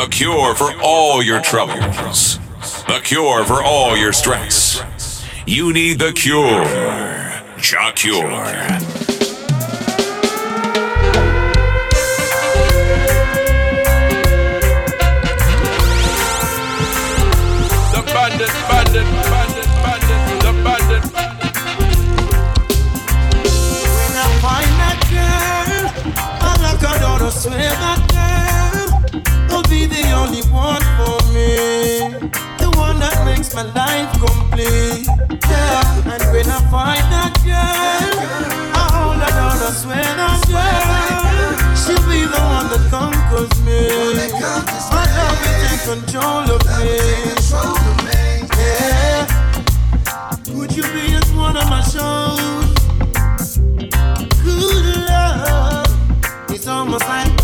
The cure for all your troubles. The cure for all your stress. You need the cure. Jah Cure. Find that girl, I hold her down, I swear that girl, she'll be the one that conquers me. My love will take control of me. Yeah, would you be just one of my shows? It's almost like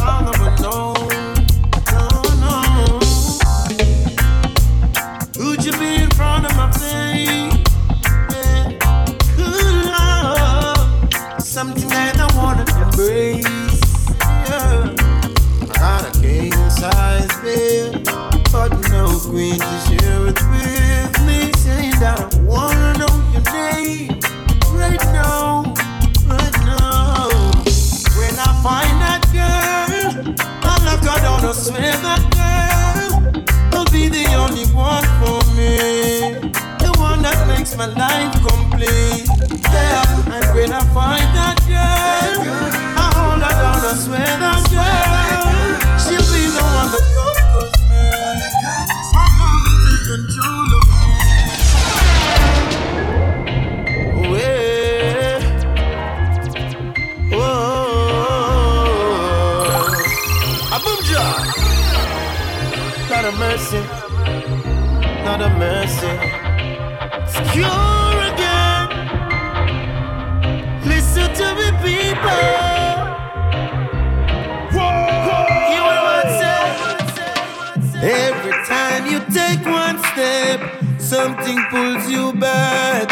something pulls you back.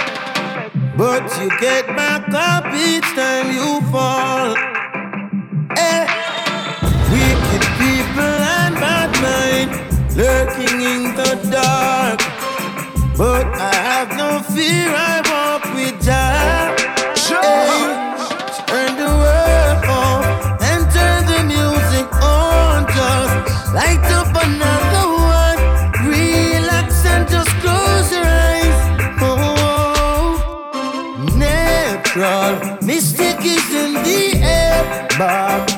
But you get back up each time you fall. Eh. Wicked people and bad mind lurking in the dark. But I have no fear, I walk with Jah. Hey, turn the world off and turn the music on. Just light up air.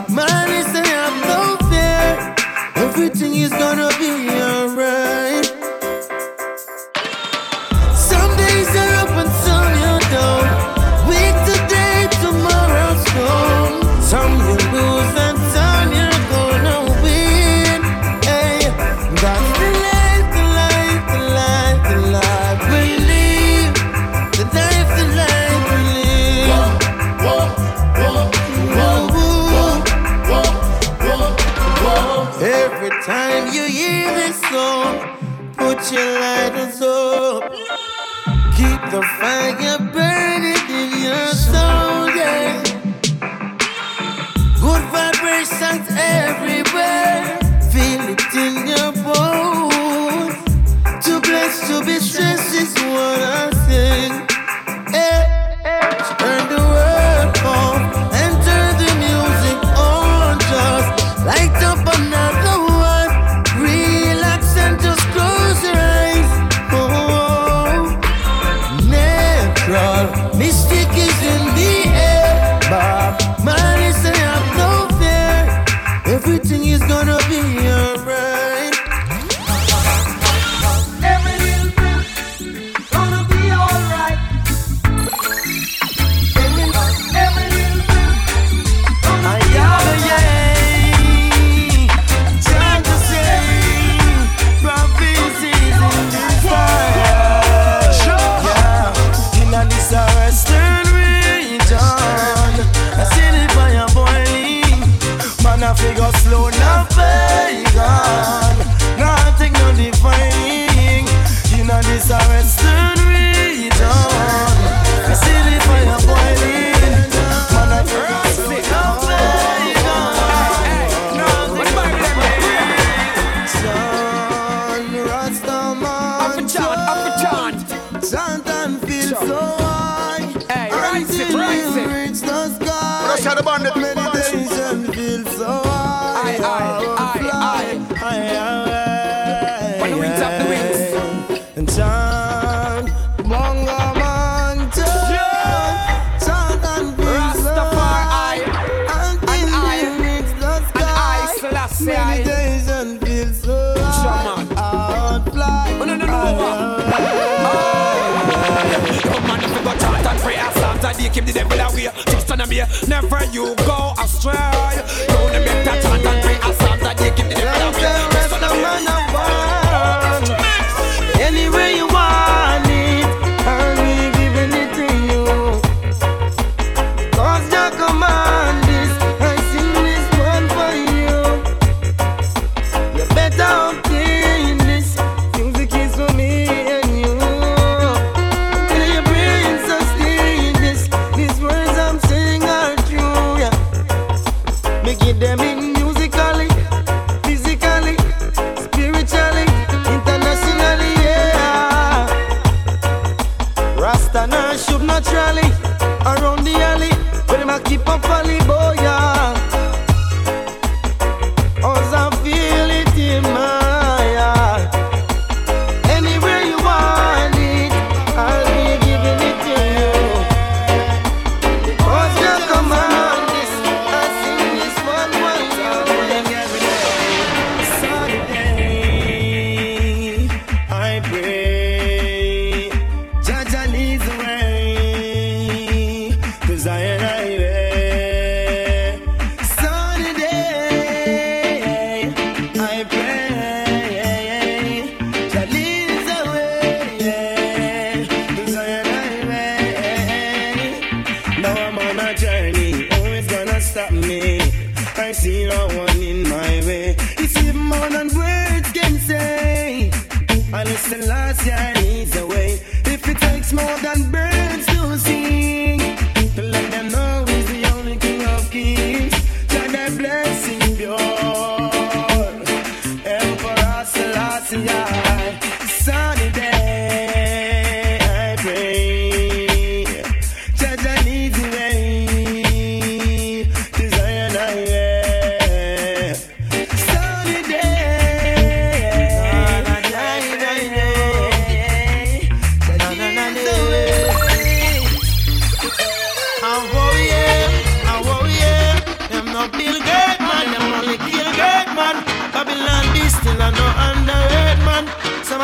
keep the devil away. Just on me, never you go astray.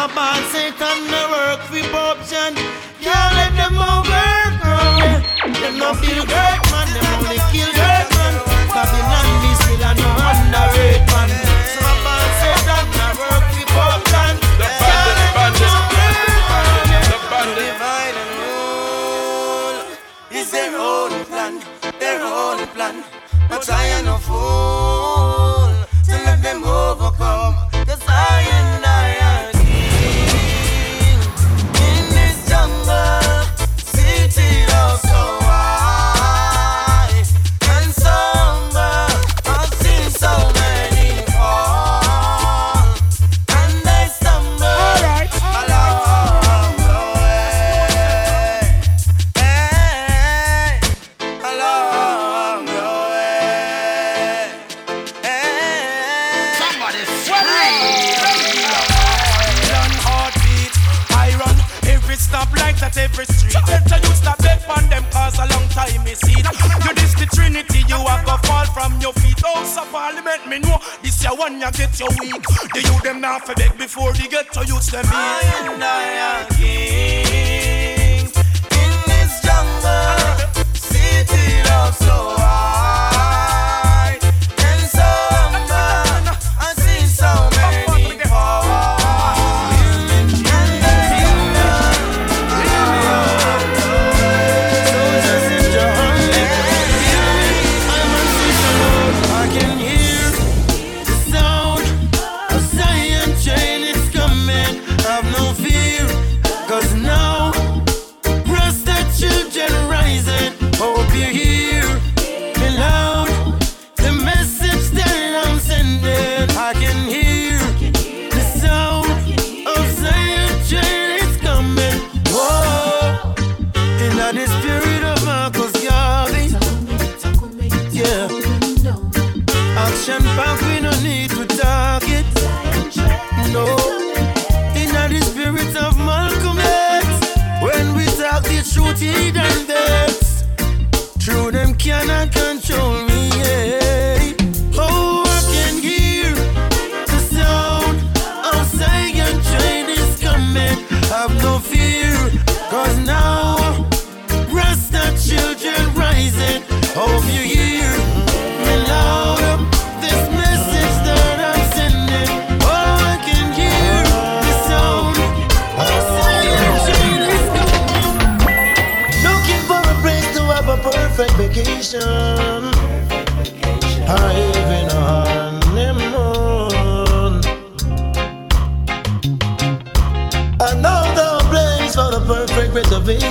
a band Satan no work for option. Can't let them over, girl. Them no feel good.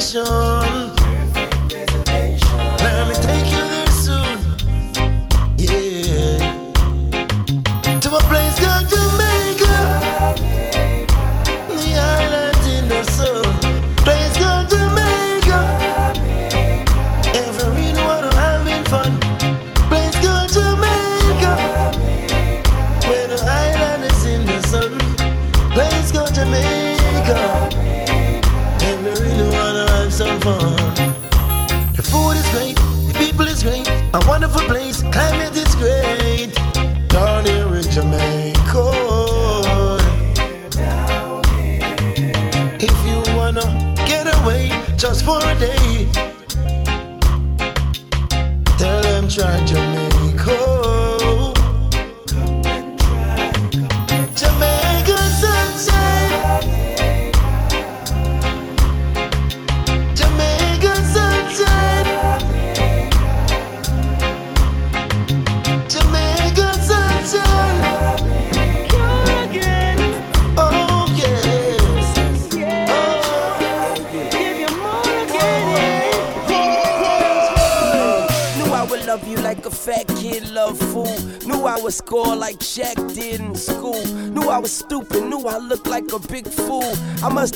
salvation.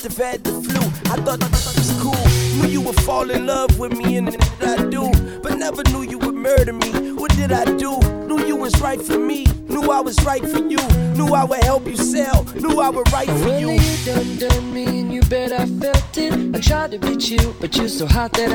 have had the flu. I thought it was cool. Knew you would fall in love with me, and I do. But never knew you would murder me. What did I do? Knew you was right for me. Knew I was right for you. Knew I would help you sell. Knew I would write for you. you done done me, and you bet I felt it. I tried to beat you, but you're so hot that I.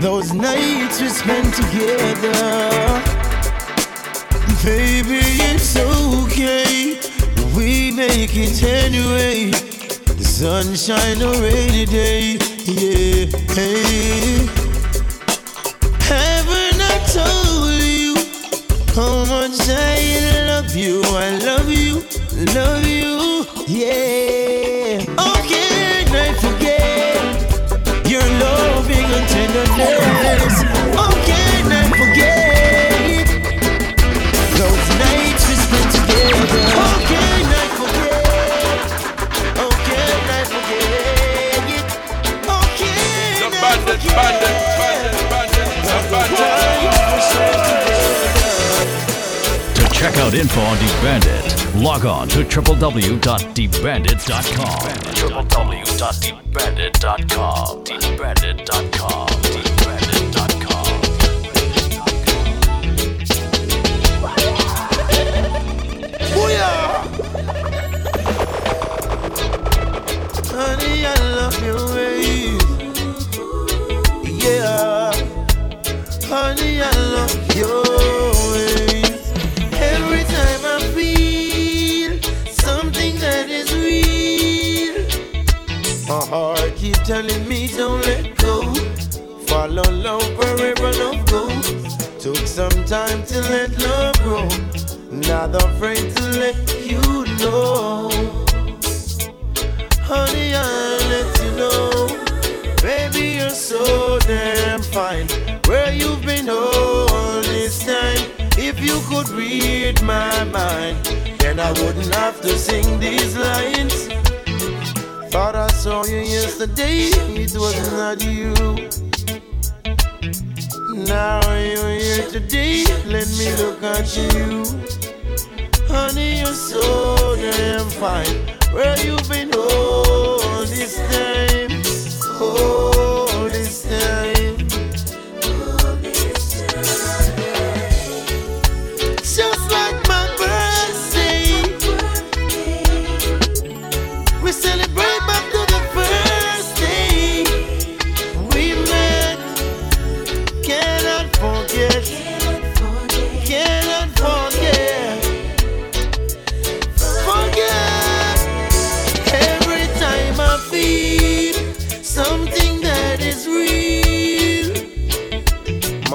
those nights we spent together? Baby, it's okay. We make it anyway. The sunshine or rainy day. Yeah. Hey. Haven't I told you how much I love you? I love you, love you. Yeah. Oh, can I forget and tenderness? Oh, can check out info on DeBandit, log on to www.debandit.com. www.debandit.com. Debandit.com. Debandit.com. Honey, I love your ways. Yeah. Honey, I love your telling me don't let go. Follow love wherever love goes. Took some time to let love grow. Not afraid to let you know. Honey, I'll let you know. Baby, you're so damn fine. Where you've been all this time. If you could read my mind, then I wouldn't have to sing these lines. Thought I saw you yesterday, it was not you. Now you're here today, let me look at you. Honey, you're so damn fine. Where you been all this time? All this time.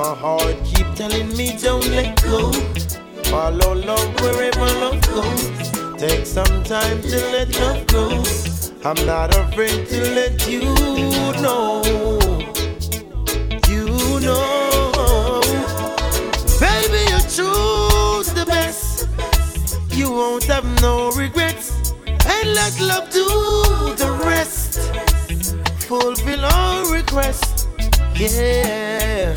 My heart keep telling me don't let go. Follow love wherever love goes. Take some time to let love go. I'm not afraid to let you know. You know, baby, you choose the best you won't have no regrets. And let love do the rest. Fulfill all requests. Yeah.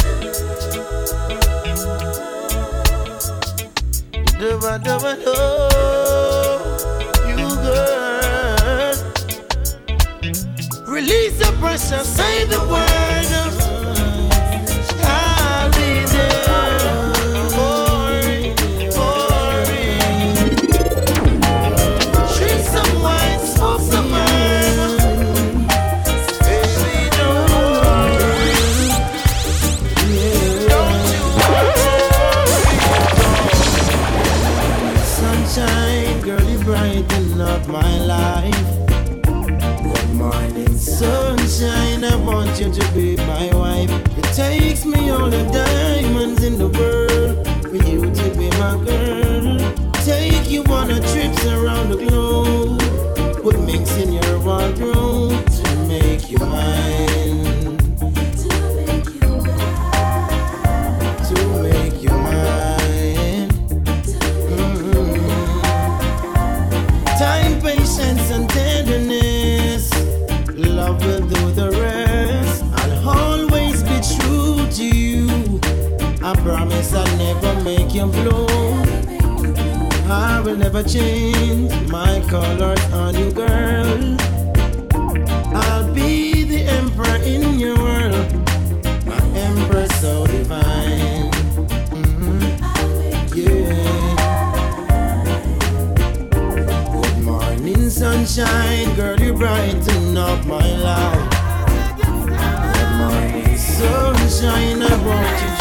Dubba dubba do. You girl. Release the pressure, say the word. him blue. I will never change my colors on you, girl. I'll be the emperor in your world, my emperor so divine. Mm-hmm. Yeah. Good morning, sunshine, girl, you brighten up my life. Good morning, sunshine, I want you.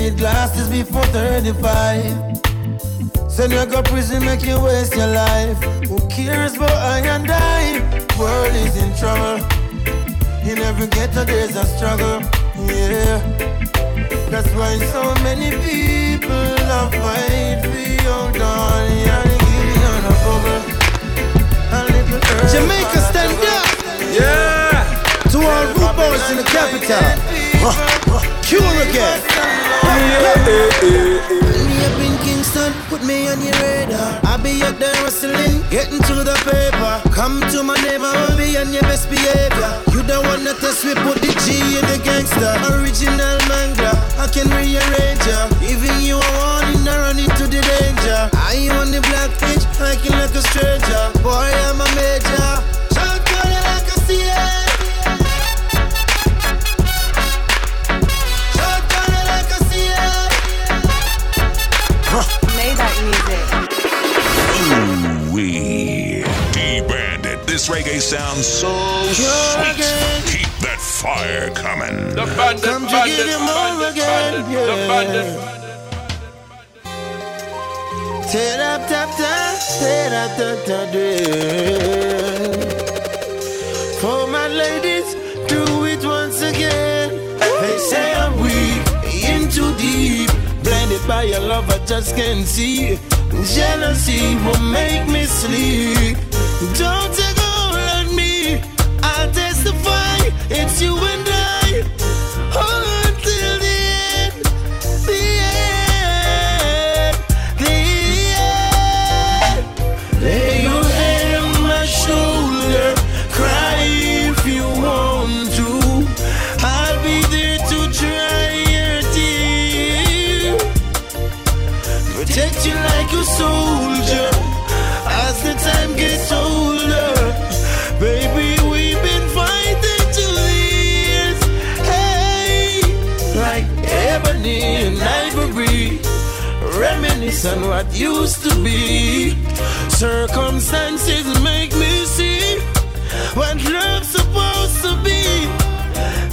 Need glasses before 35. Send you go prison, make you waste your life. Who cares about I and I? World is in trouble. In every ghetto there's a struggle. Yeah. That's why so many people are fight for your darling. And give you a bubble. A little earth Jamaica, stand up. Yeah. To all root boys in the capital. Cure again. Me up in Kingston, put me on your radar. I be out there hustling, getting to the paper. Come to my neighborhood, be on your best behavior. You don't wanna test me, put the G in the gangster. Original manga, I can rearrange ya. Even you a warning, I run into the danger. I on the black pitch, hiking like a stranger. Boy, I'm a major. Reggae sounds so sweet. Keep that fire coming. The bandit, Come to bandit, get him all bandit, again, bandit, the yeah. bandit. Tear up, tap, tap, tear up, tap, tap, For my ladies, do it once again. They say I'm weak, in too deep. Blinded by your love, I just can't see. Jealousy will make me sleep. Don't take a It's you and I. Reminisce on what used to be. Circumstances make me see what love's supposed to be.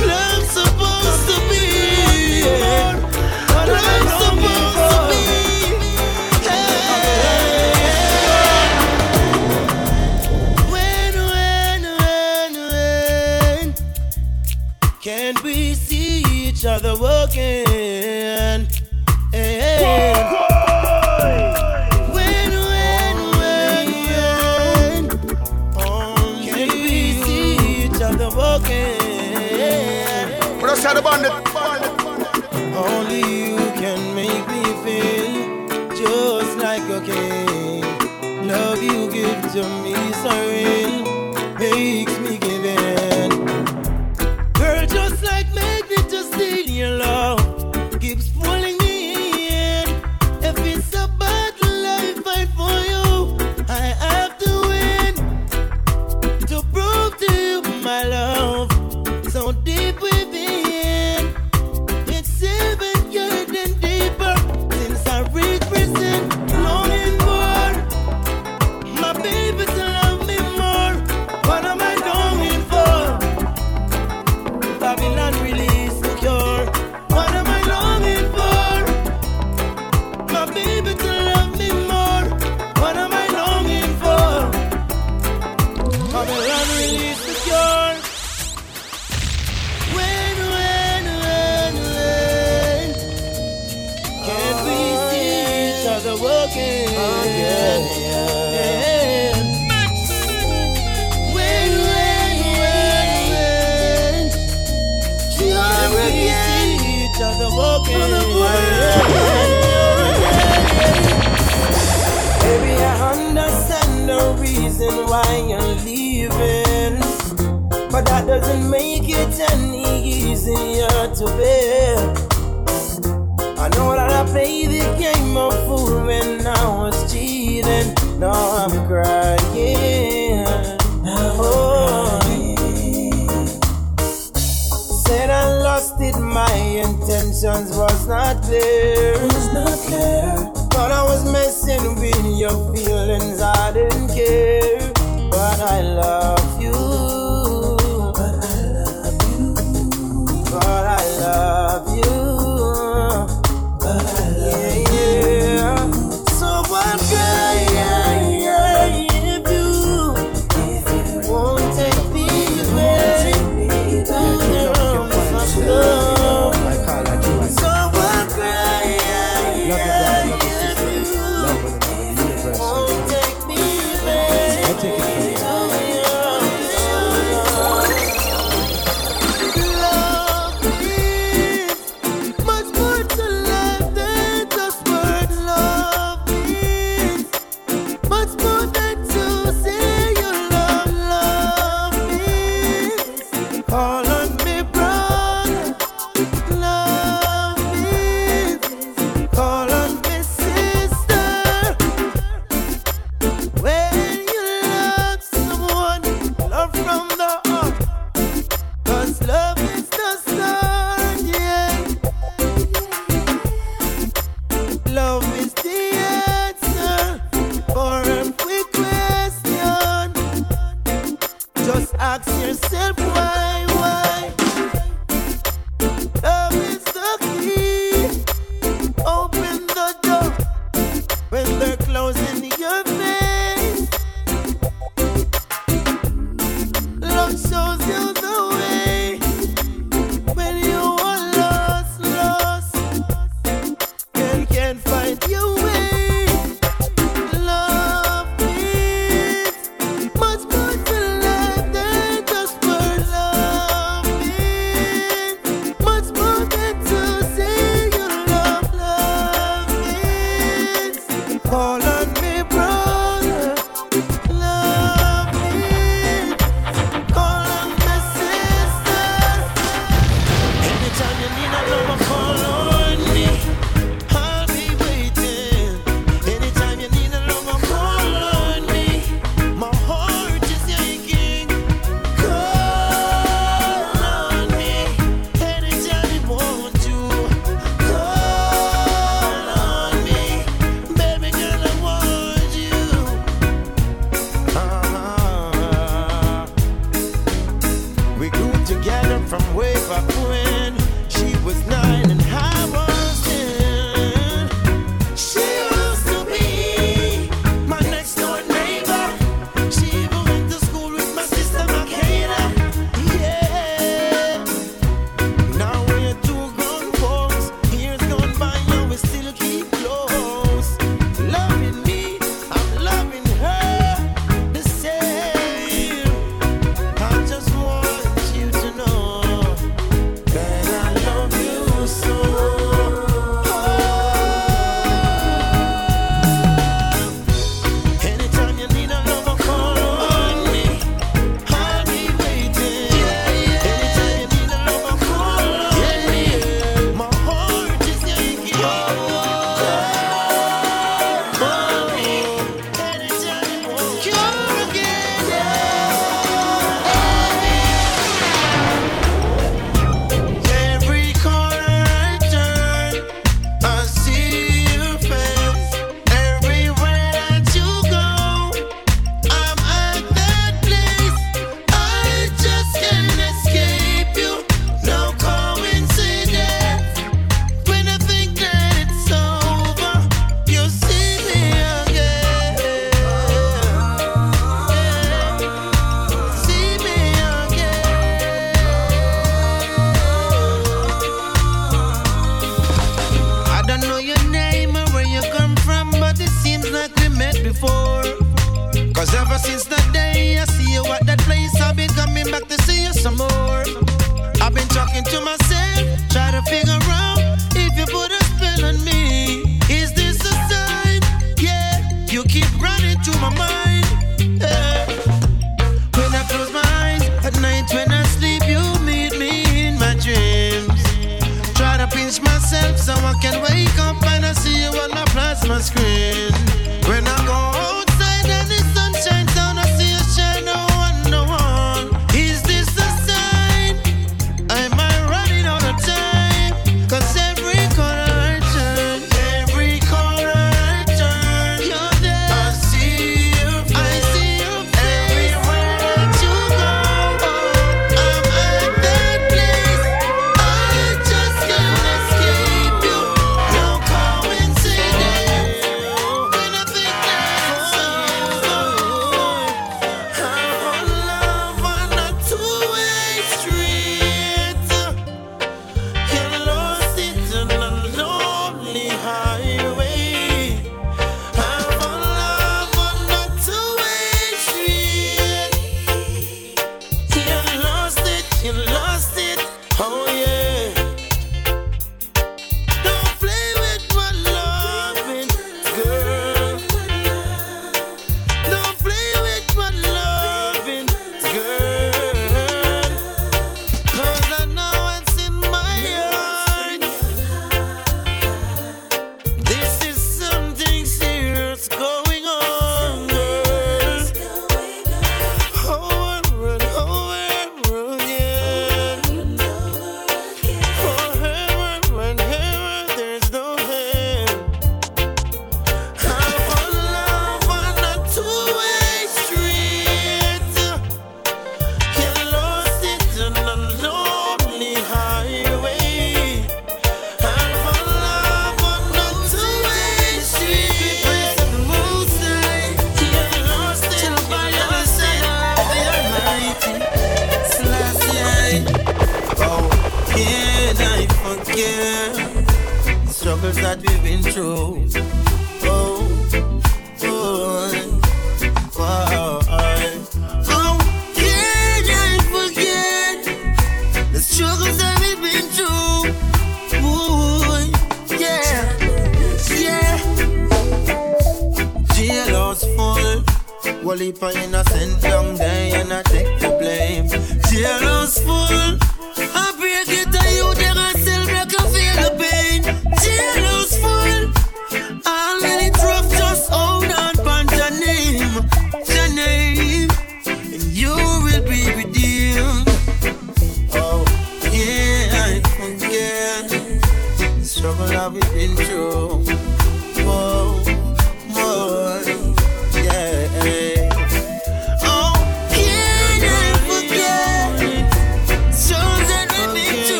Love's supposed to be. Love's supposed to be. When, when, when, can we see each other walking? The bandit. Only you can make me feel just like a king. Love you give to me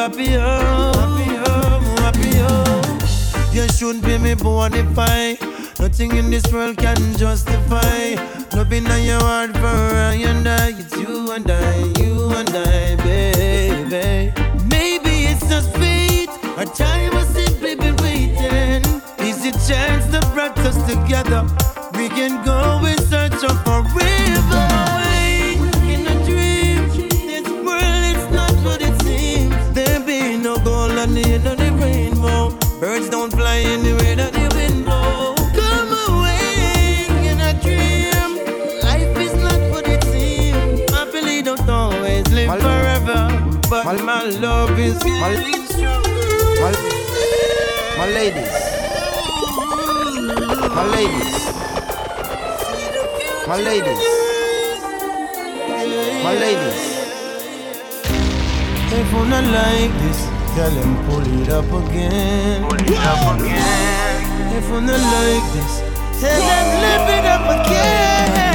papillon, papillon, papillon. You should be me bonify. Nothing in this world can justify. Loving on your heart for I and I. It's you and I, you and I, baby. Maybe it's just fate. Our time has simply been waiting. Is it chance that brought us together. We can go in search of forever. like this tell him pull it up again. Pull it up again. If I'm not like this, tell him live it up again.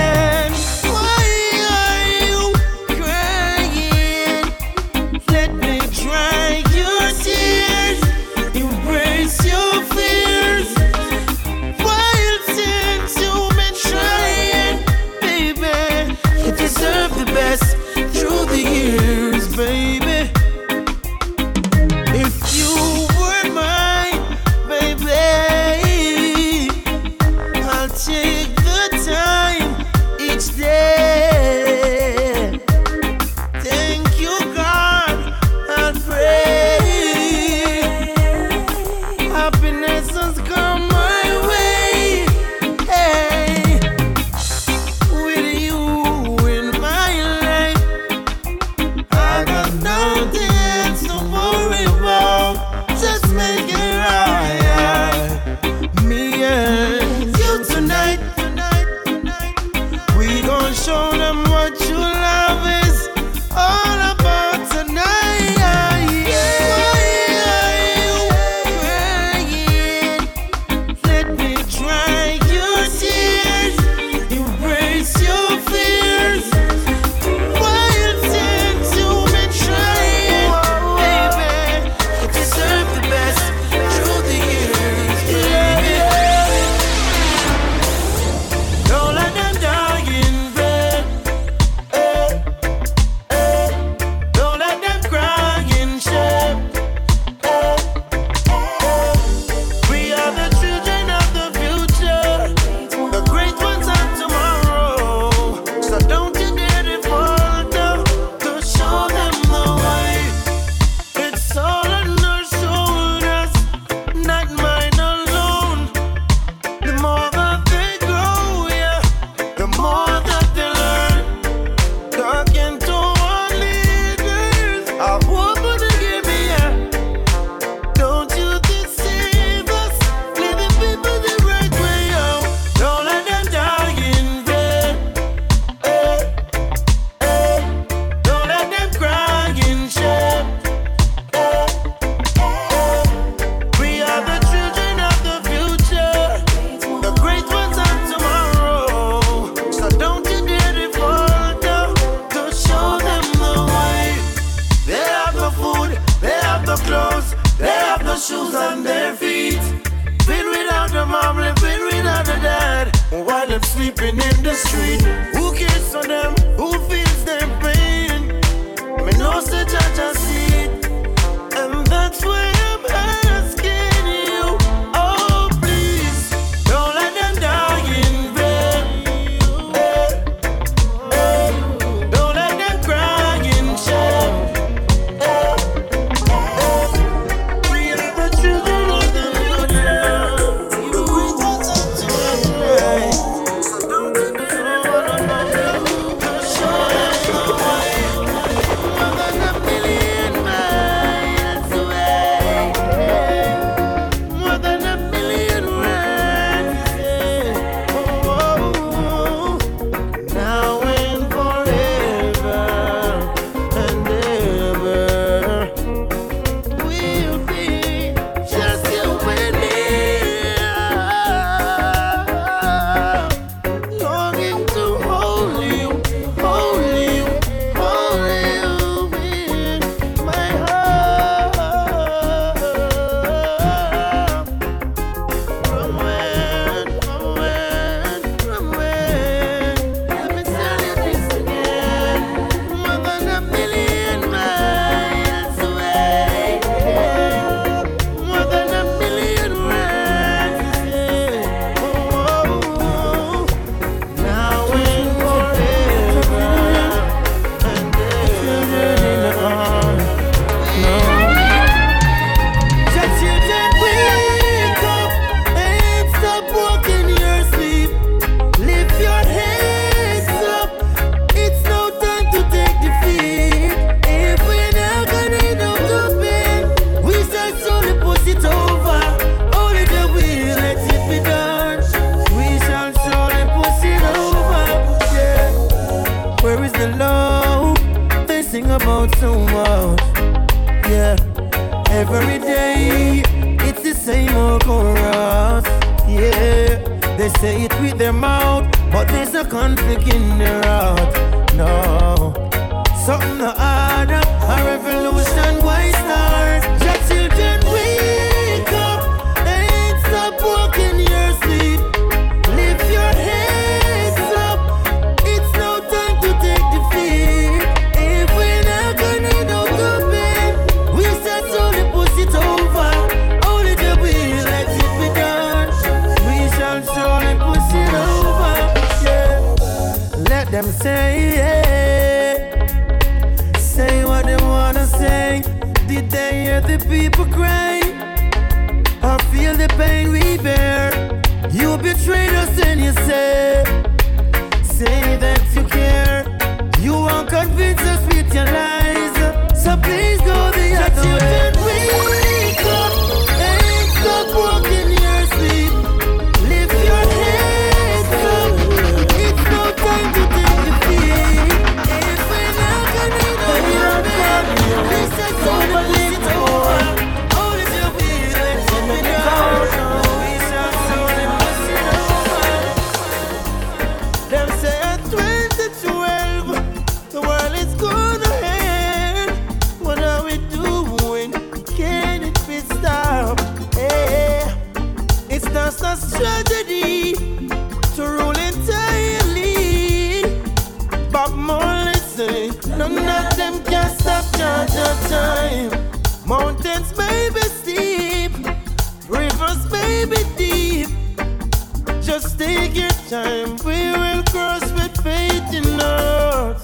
time, we will cross with faith in us.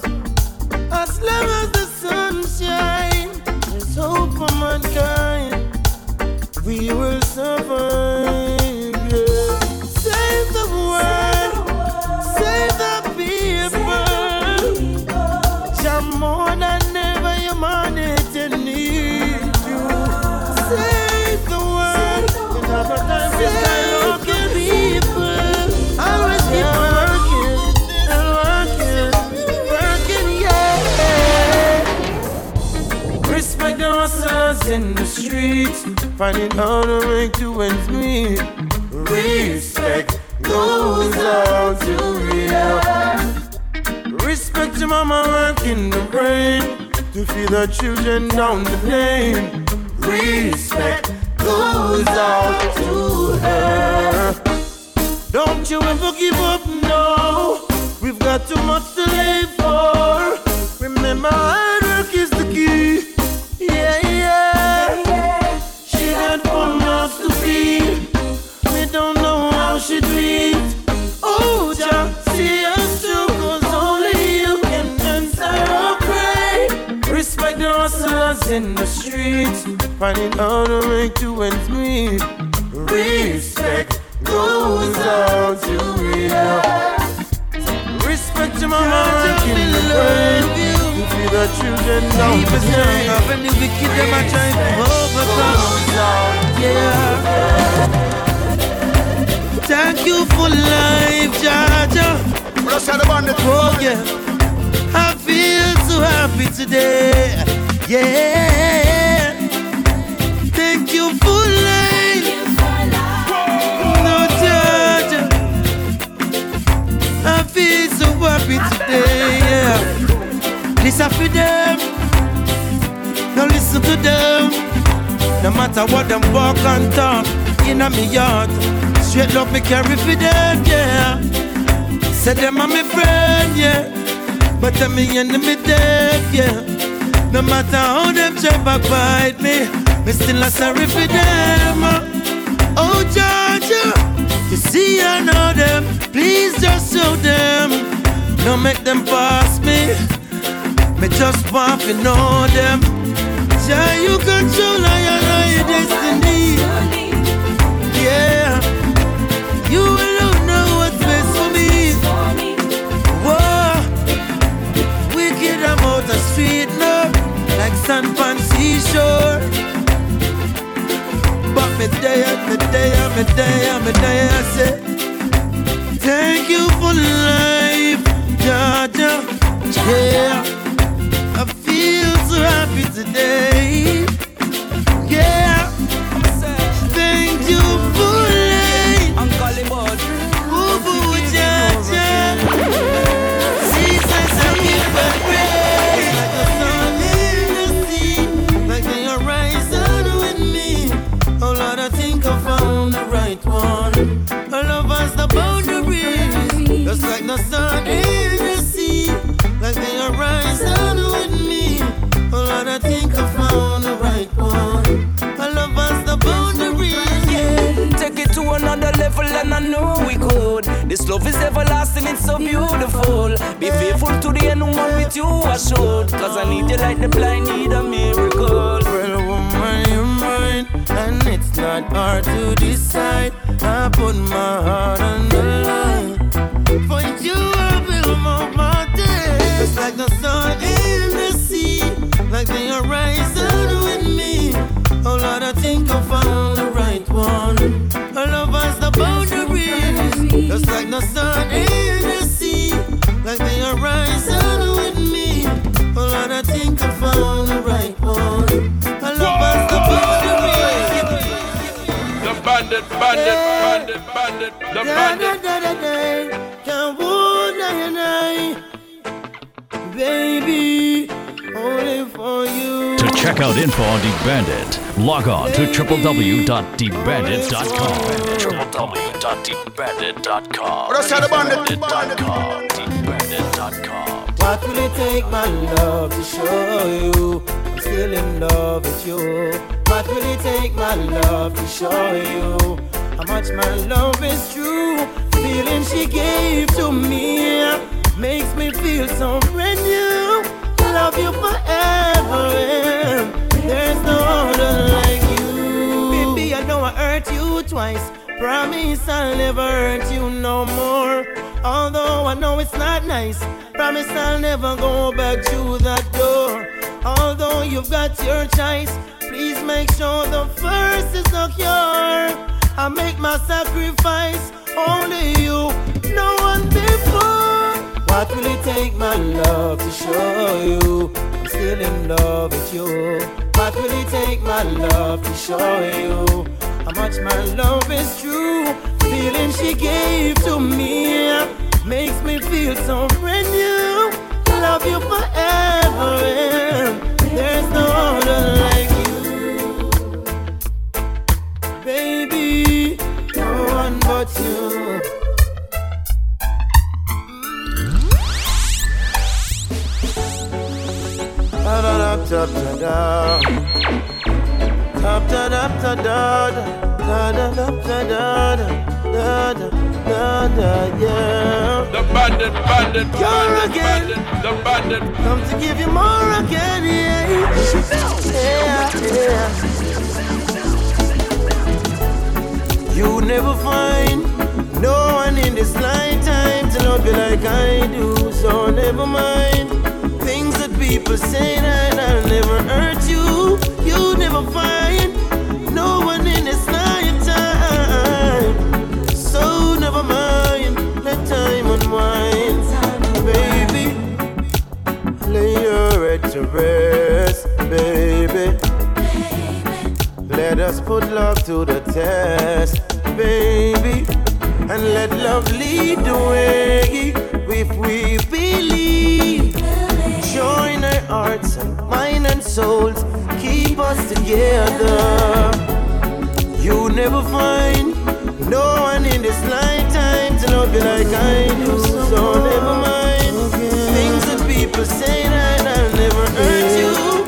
As long as the sun shines, there's hope for mankind. We Find it hard to make to ends meet. Respect goes out to real. Respect to mama working the brain to feed the children down the lane. Respect goes out to her. Don't you ever give up no. We've got too much to live for. Remember. Finding how to make two ends meet. Respect goes out to real. Respect your mama working in the brain. You feel the children down the drain. When the wicked them a try to overcome. Yeah. Thank you for life, Jah Jah. Let's have the bandit. Oh yeah, I feel so happy today. Yeah. You life. No Jah Jah. I feel so happy today. Yeah. Listen for them. Now listen to them. No matter what them walk and talk in a me yard. Straight love me carry for them, yeah. Say them are my friend, yeah. But them me enemy dead, yeah. No matter how them try backbite me, me still a sorry for them. Uh. Oh Georgia, you see I know them. Please just show them. No make them pass me. Me just want to know them. Jah, you control I and your destiny. Yeah, you alone know what's best for me. Whoa, wicked I'm out the street now, like sand pan seashore. But me there, me there, me there, me there, I say, thank you for life, Georgia. Yeah. I feel so happy today. Yeah. Thank you for life. Boo boo, ja, ja. Jesus, like the sun in the sea. Like the horizon with me. Oh Lord, I think I found the right one. Our love has the boundaries. Yeah. Take it to another level, and I know we could. This love is everlasting, it's so beautiful. Be faithful to the end, one with you, I should. Cause I need you like the blind need a miracle. Well, woman, you're mine, and it's not hard to decide. I put my heart on the line. You, I will move my days. Just like the sun in the sea, like the horizon with me. Oh Lord, I think I found the right one. Our love has the boundaries, just like the sun in the sea, like the horizon with me. Oh Lord, I think I found the right one. Our love has the boundaries. The bandit, bandit, bandit, bandit, the bandit. Check out info on The Bandit, log on to the bandit. Debandit.com. Debandit.com. What will it take, my love, to show you I'm still in love with you? What will it take, my love, to show you how much my love is true? Feeling she gave to me makes me feel so brand new. Love you forever, and there's Baby, I know I hurt you twice. Promise I'll never hurt you no more. Although I know it's not nice. Promise I'll never go back to that door. Although you've got your choice, please make sure the first is secure. I make my sacrifice, only you, no one before. What will it take, my love, to show you I'm still in love with you? What will it take, my love, to show you how much my love is true? The feeling she gave to me makes me feel so brand new. Love you forever, top, top, down. Top, top, top, top, down. Da da da da da da da da da yeah. The bandit, bandit, You're bandit, again. the bandit. Come to give you more again, yeah. Yeah, yeah. You never find no one in this lifetime to love you like I do. So never mind people say that I'll never hurt you. You never find no one in this lifetime. So never mind, let time unwind, baby. Lay your head to rest, baby. Let us put love to the test, baby. And let love lead the way if we believe. Join our hearts and mind and souls, keep us together. You never find no one in this lifetime to love you like I do. So never mind things that people say that I'll never hurt you.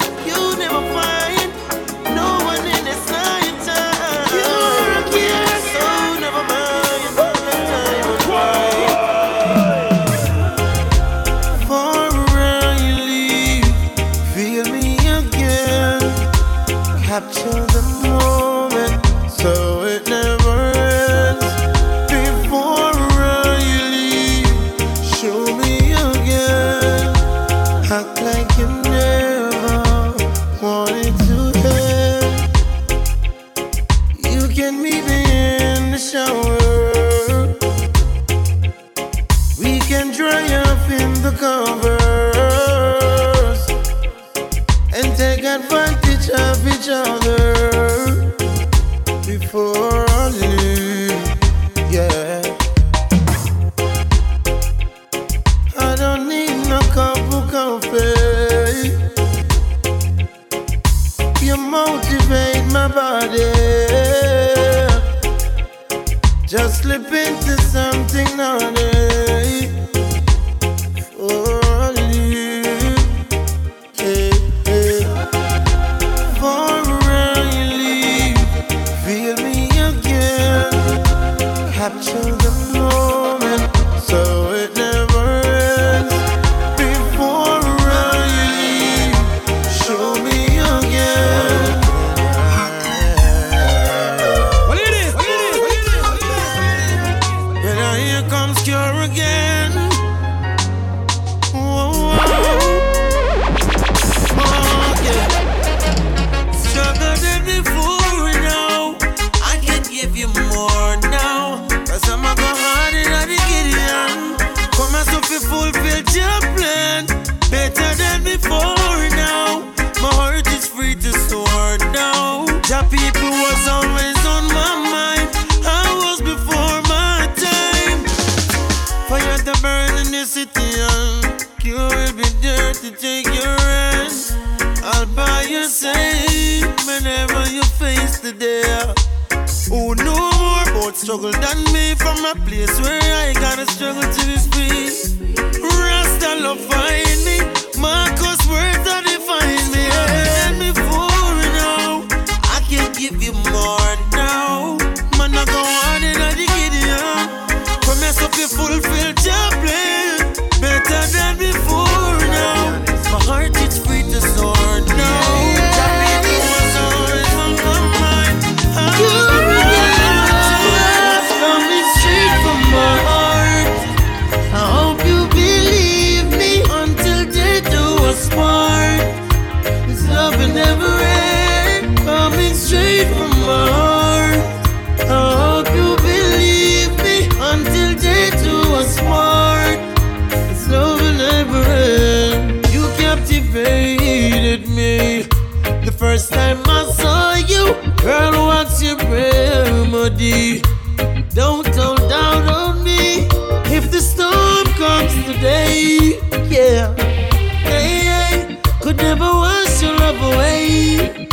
In the shower. We can dry off in the covers and take advantage of each other The first time I saw you, girl, what's your remedy? Don't hold down on me if the storm comes today. Yeah, hey, hey, could never wash your love away.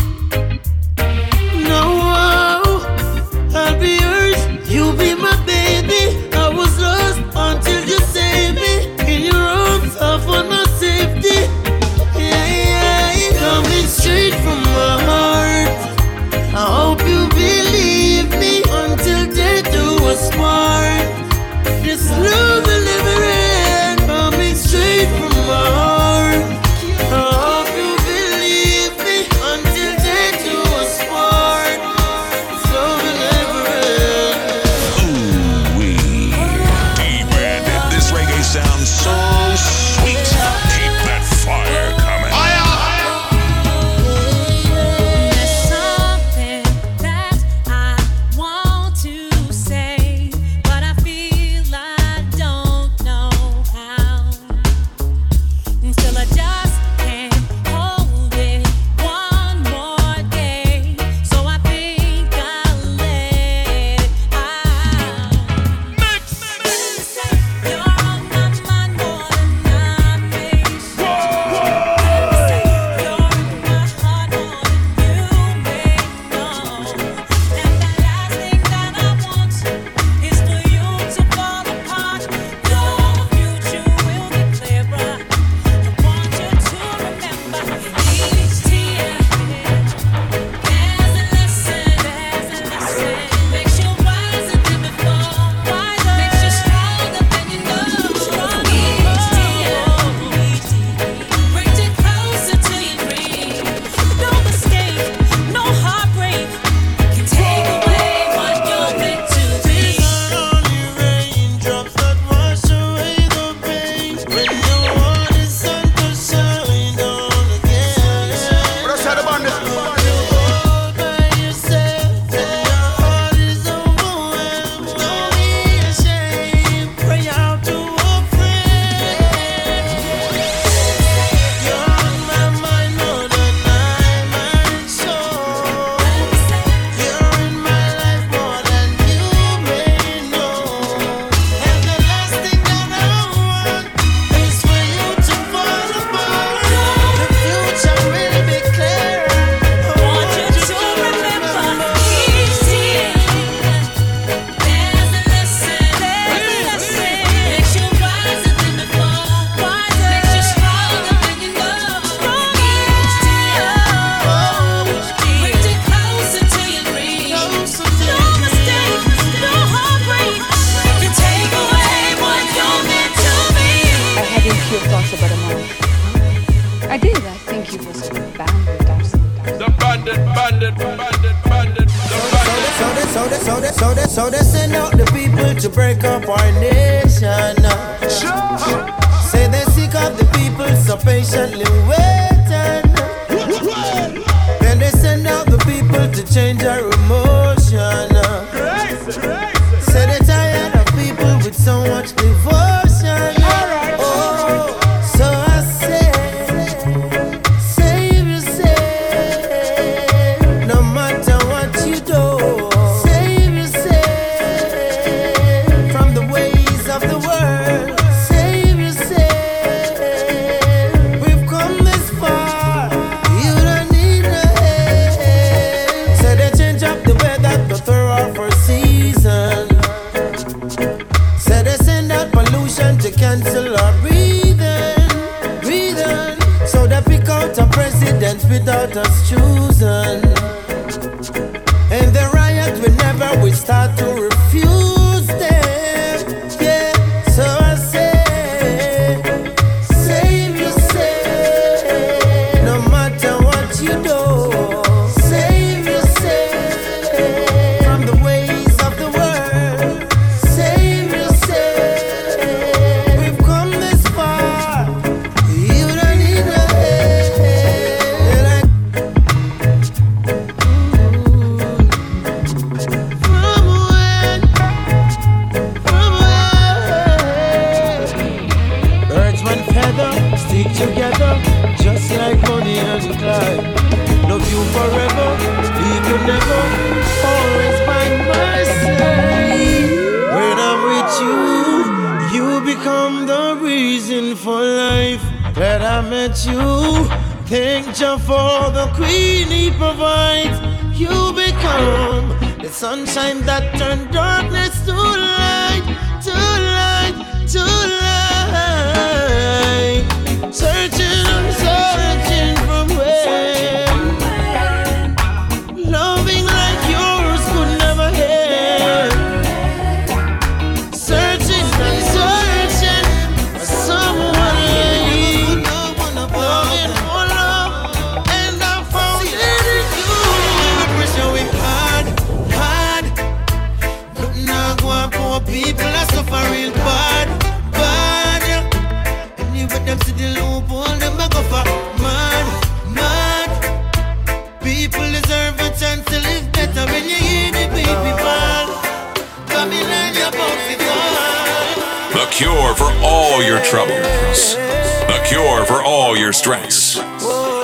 your troubles, the cure for all your stress.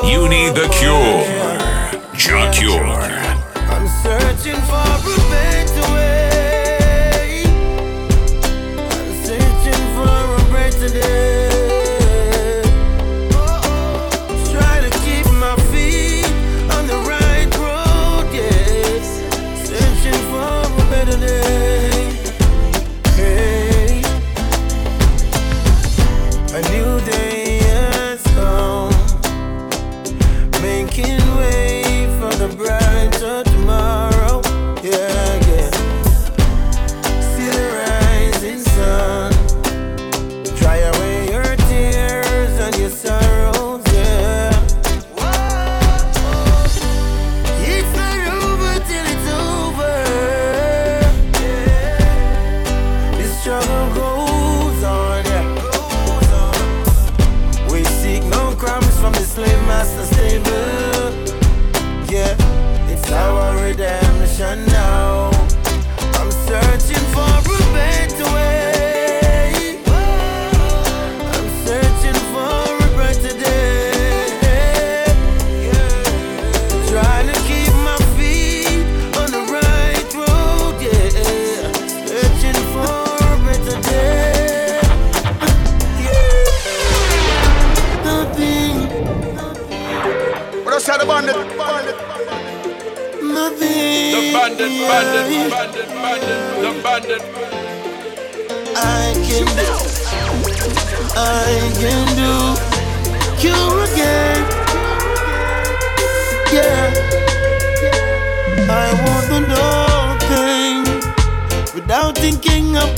You need the cure. Jah Cure.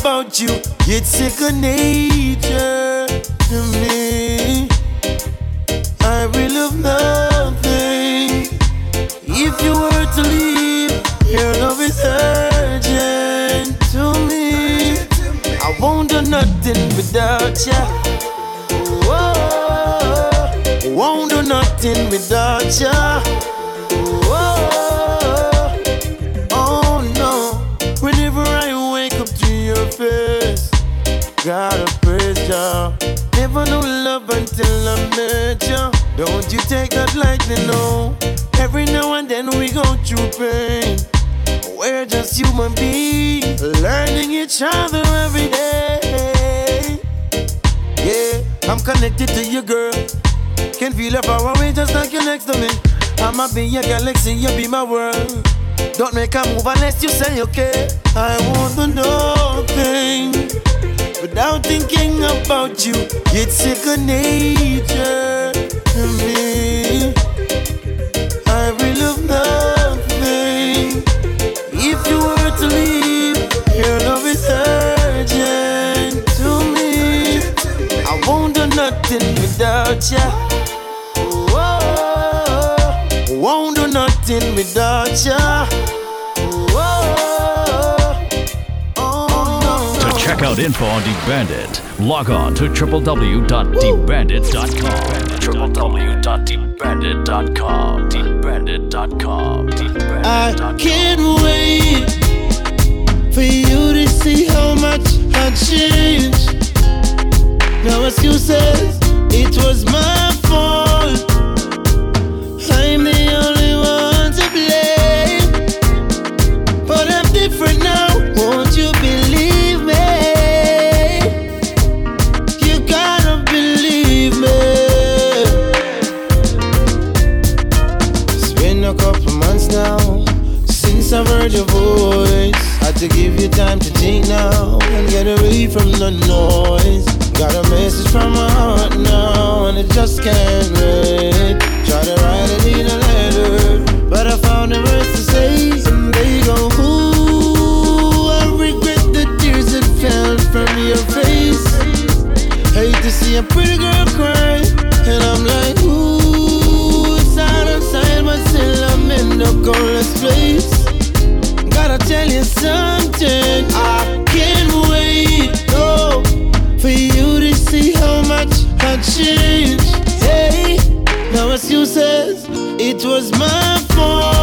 about you. It's second nature to me. I will love nothing if you were to leave. Your love is urgent to me. I won't do nothing without you. Whoa. Won't do nothing without you. Gotta praise ya. Never knew love until I met ya. Don't you take that lightly, no. Every now and then we go through pain. We're just human beings, learning each other every day. Yeah, I'm connected to you, girl. Can feel your power away just like you're next to me. I'ma be your galaxy, you be my world. Don't make a move unless you say okay. I want to know thing without thinking about you. It's second nature to me. I really love nothing. If you were to leave, your love is urgent to me. I won't do nothing without ya. Nothing without ya. Oh. To check out info on The Bandit, log on to www.debandit.com. www.debandit.com. Debandit.com. I can't wait for you to see how much I changed. No excuses, it was my fault. Heard your voice. Had to give you time to think now and get away from the noise. Got a message from my heart now and it just can't wait. Try to write it in a letter, but I found the words to say. They go, Ooh, I regret the tears that fell from your face. Hate to see a pretty girl cry, and I'm like, ooh, it's out outside, but still I'm in the coldest place. Gotta tell you something, I can't wait, no, for you to see how much I changed. Hey, no excuses, it was my fault.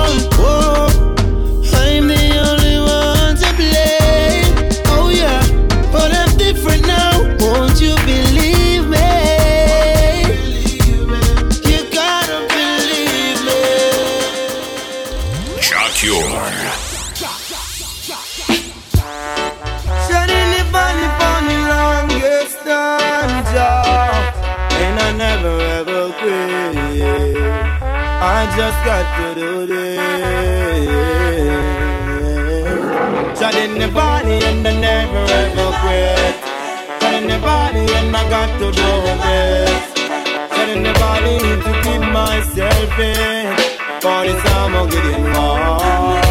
Got to do this. Shining the body and I never ever quit. Shining the body and I got to do this. Shining the body to keep myself in. For this I'm getting more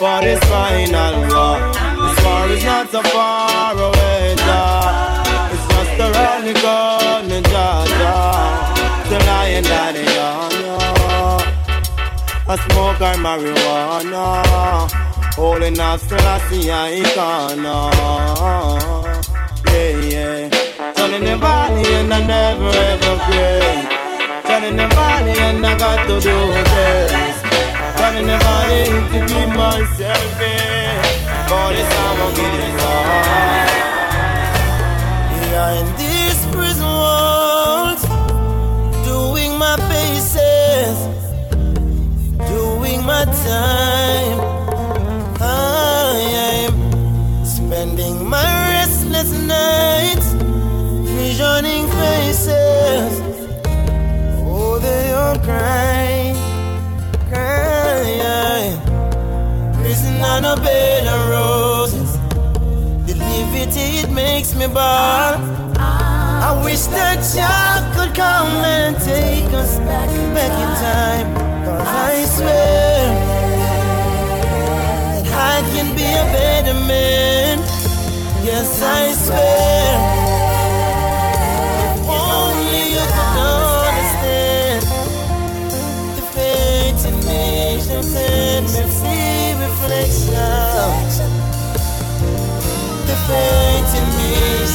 for this final war. This war is not so far away, Jah. It's just around the corner, Jah, Jah. Lion daddy on ya. I smoke our marijuana. Holding up still I see I icona. Yeah, yeah. Turning the body and I never ever quit. Turning the body and I got to do this. Turning the body to keep myself in. For this time I'm getting hard. Behind these prison time. I am spending my restless nights, visioning faces. Oh, they all crying, crying. Prison on a bed of roses. The liberty it makes me bad. I wish that y'all could come and take us back, back in time. Cause I swear a better man. Yes, I swear. If only you could understand the fate in me, and see reflection. The fate in me,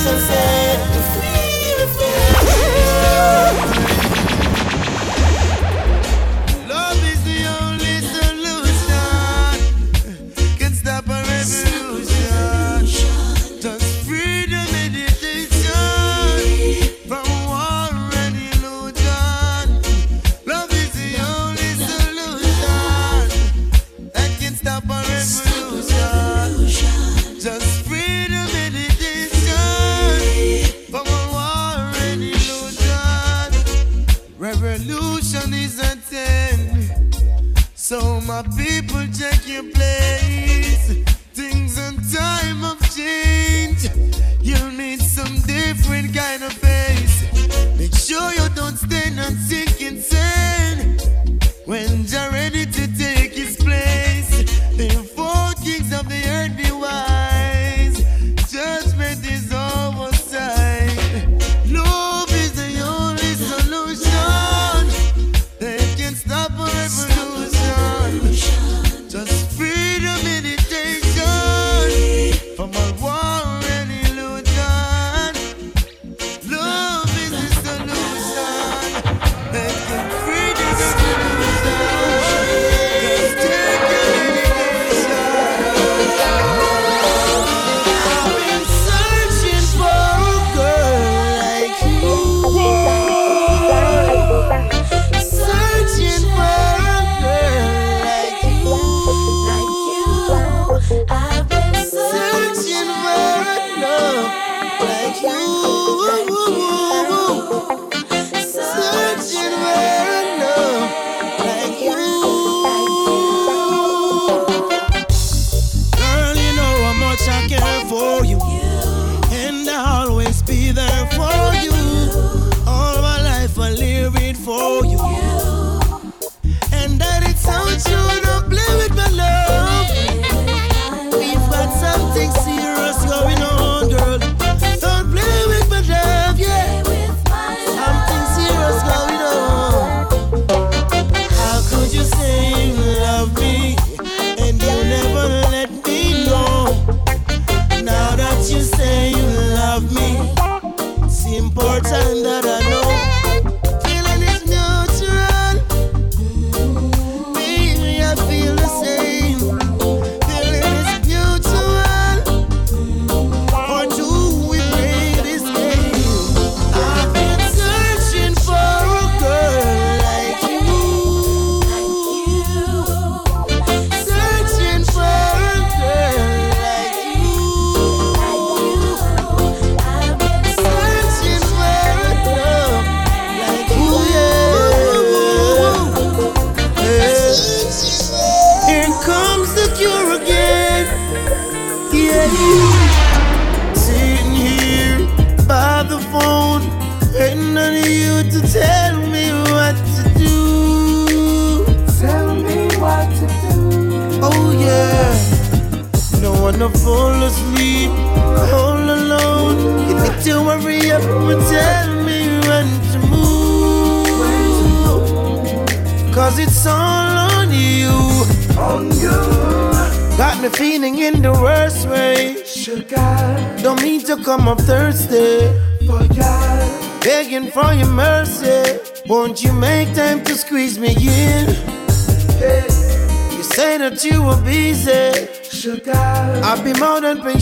I feel the same.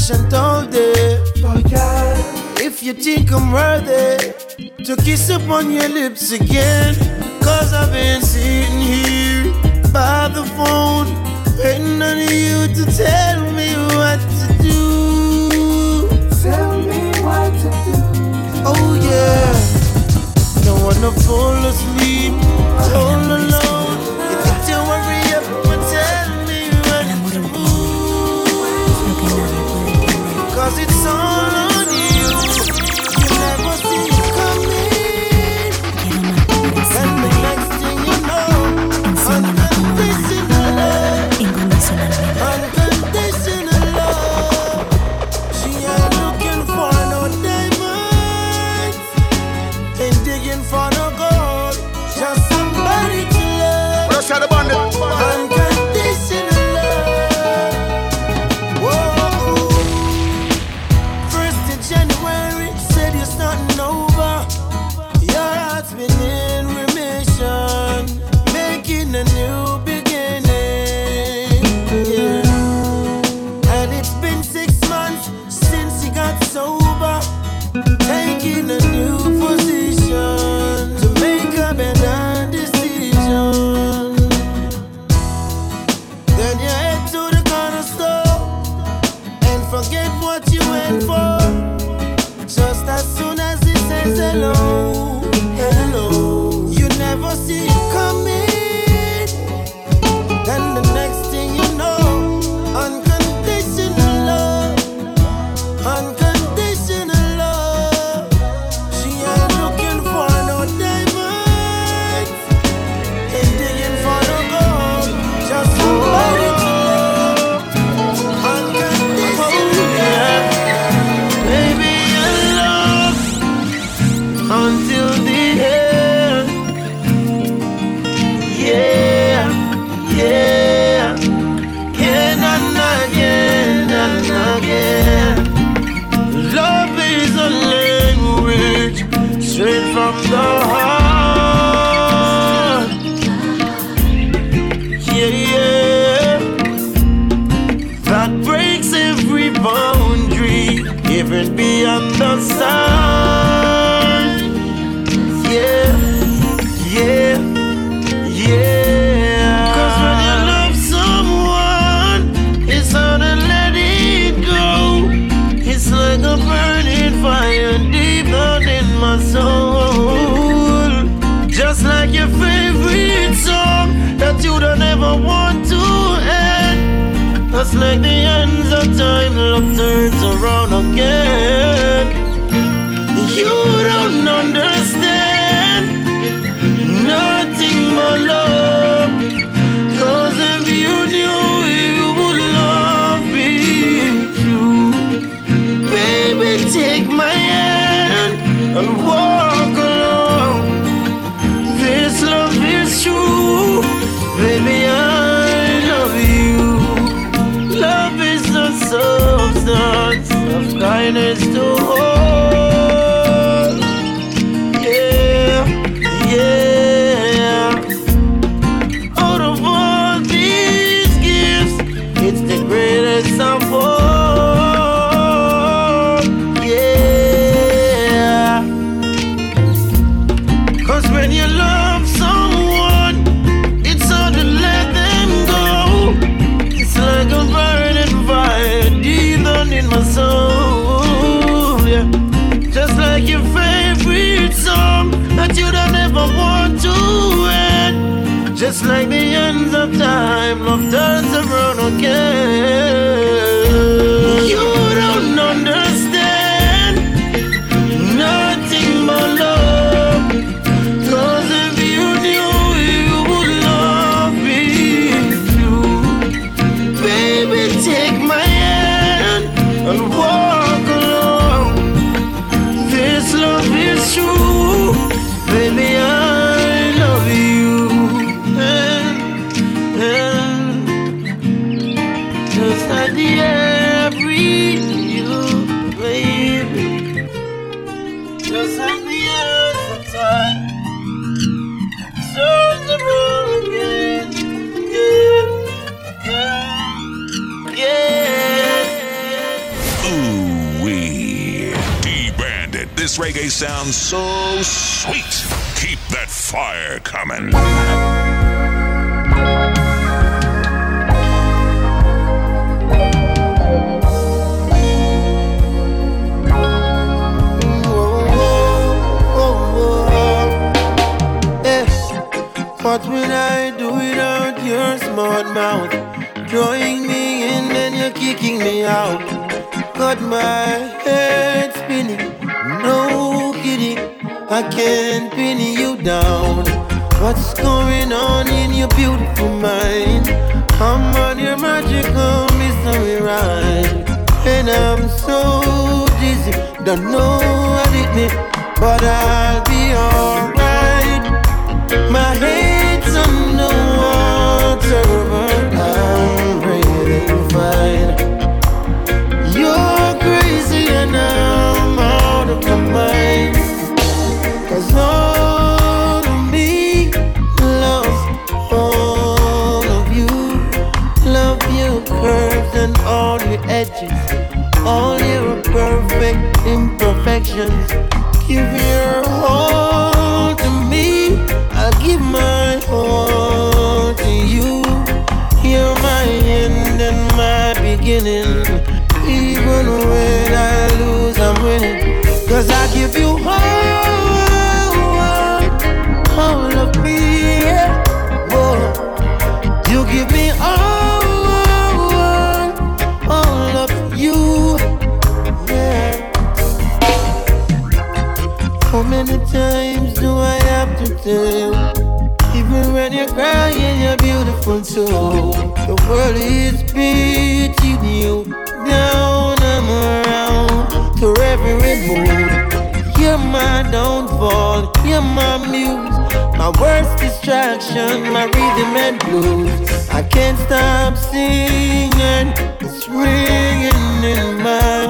patient all day. Yeah, if you think I'm worthy to kiss upon your lips again. Just like the ends of time, love turns around again. Sounds so sweet. Keep that fire coming. What will I do without your smart mouth? Drawing me in and you're kicking me out. Got my I can't pin you down. What's going on in your beautiful mind? I'm on your magical mystery ride. And I'm so dizzy, don't know what it means, but I'll be alright. My head's underwater, but I'm breathing fine. Imperfections. Give your all to me. I'll give my all to you. You're my end and my beginning. Even when I lose, I'm winning. Cause I give you all, all of me. Yeah. Whoa. You give me all, too. The world is beating you down and around to every mood. You're my downfall, you're my muse, my worst distraction, my rhythm and blues. I can't stop singing, it's ringing in my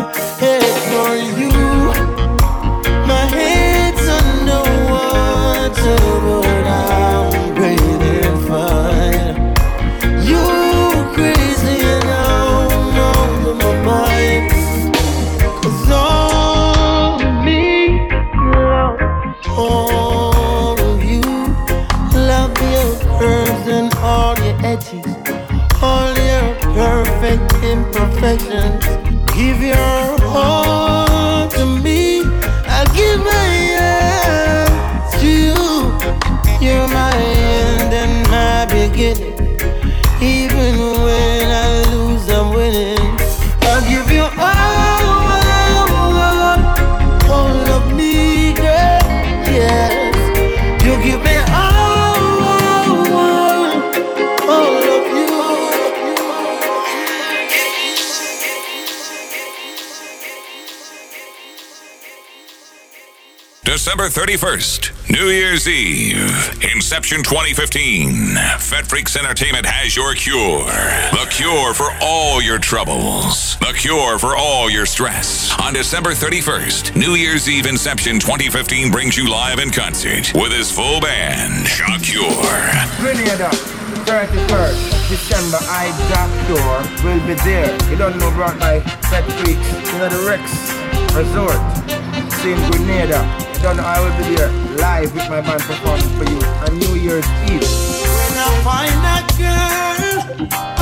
December 31st, New Year's Eve, Inception 2015. Fat Freaks Entertainment has your cure. The cure for all your troubles. The cure for all your stress. On December 31st, New Year's Eve Inception 2015 brings you live in concert with his full band, Jah Cure. Grenada, 31st uh, December, I Jack Door will be there. You don't know about my Fat Freaks, you know the Rex Resort, in Grenada. Uh, Know I will be there live with my band performing for you on New Year's Eve. When I find that girl,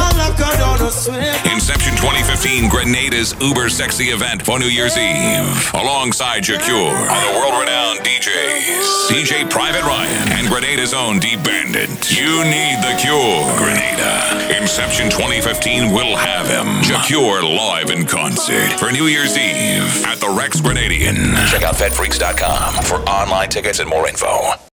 Inception 2015, Grenada's uber sexy event for New Year's Eve. Alongside Jah Cure are the world renowned DJs, DJ Private Ryan and Grenada's own D Bandit. You need the cure, Grenada. Inception 2015 will have him. Jah Cure live in concert for New Year's Eve at the Rex Grenadian. Check out FedFreaks.com for online tickets and more info.